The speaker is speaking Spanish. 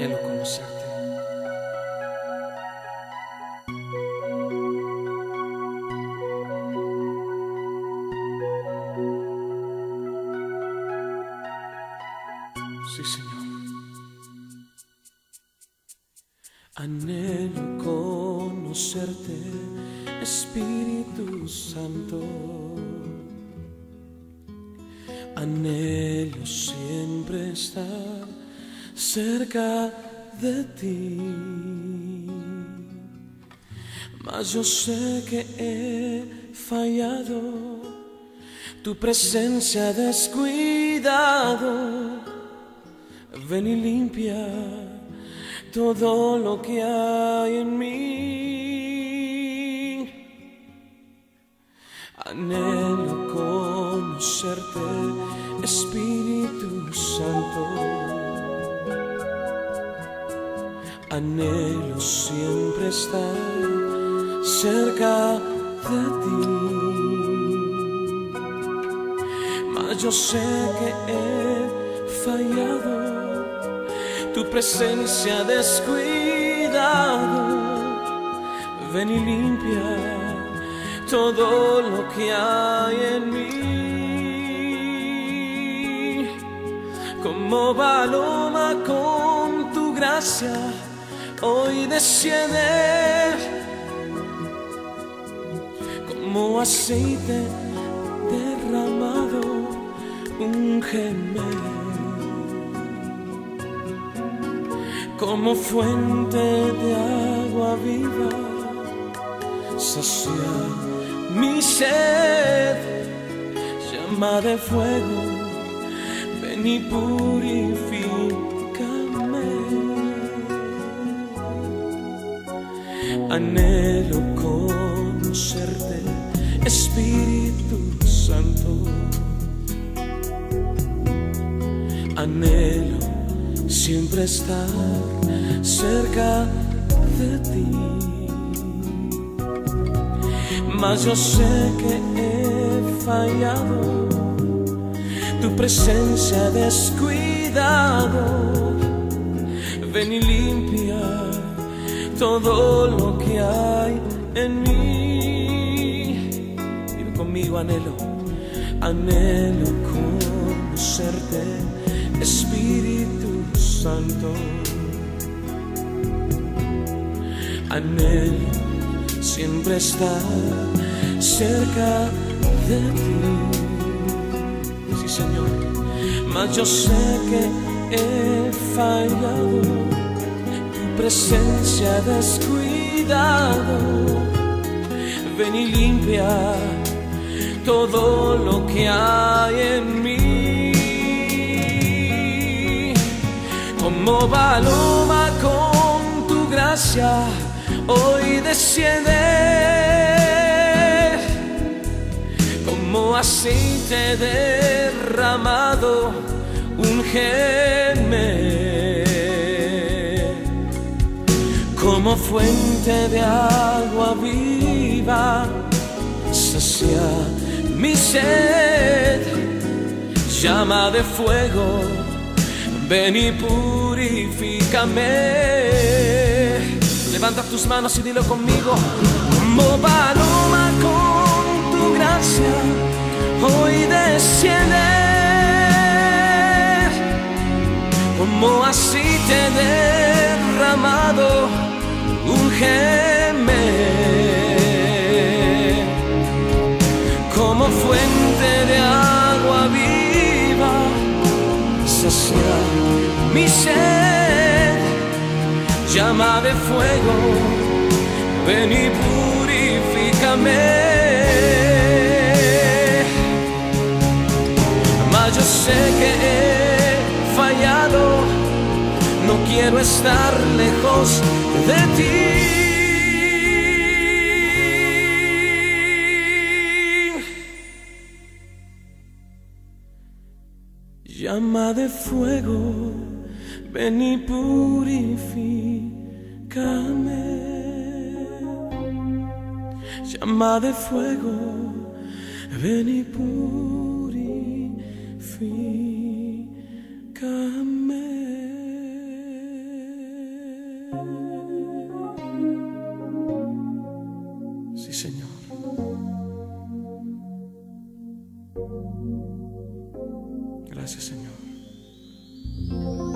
anhelo conocerte. Sí, Señor. Anhelo conocerte, Espíritu Santo. Anhelo siempre estar cerca de ti. Mas yo sé que he fallado, tu presencia descuidado. Ven y limpia todo lo que hay en mí. Anhelo conocerte, Espíritu Santo. Anhelo siempre estar cerca de ti. Mas yo sé que he fallado, tu presencia descuidado. Ven y limpia todo lo que hay en mí. Como paloma con tu gracia, hoy desciende como aceite derramado, un como fuente de agua viva, sacia mi sed, llama de fuego, ven y purifícame. Anhelo conocerte, Espíritu Santo. Anhelo siempre estar cerca de ti. Mas yo sé que he fallado, tu presencia descuidado. Ven y limpia todo lo que hay en mí. Dime conmigo, anhelo, anhelo conocerte, Espíritu Santo. Anhelo siempre estar cerca de ti. Sí, Señor. Mas yo sé que he fallado, presencia descuidado. Ven y limpia todo lo que hay en mí. Como paloma con tu gracia, hoy desciende como aceite derramado, ungeme como fuente de agua viva, sacia mi sed, llama de fuego, ven y purifícame. Levanta tus manos y dilo conmigo, como paloma con tu gracia, hoy desciende. Como aceite derramado, ungeme como fuente de agua viva, sacia mi sed, llama de fuego, ven y purifícame. Mas yo sé que no quiero estar lejos de ti. Llama de fuego, ven y purifícame. Llama de fuego, ven y purifícame. Gracias Señor.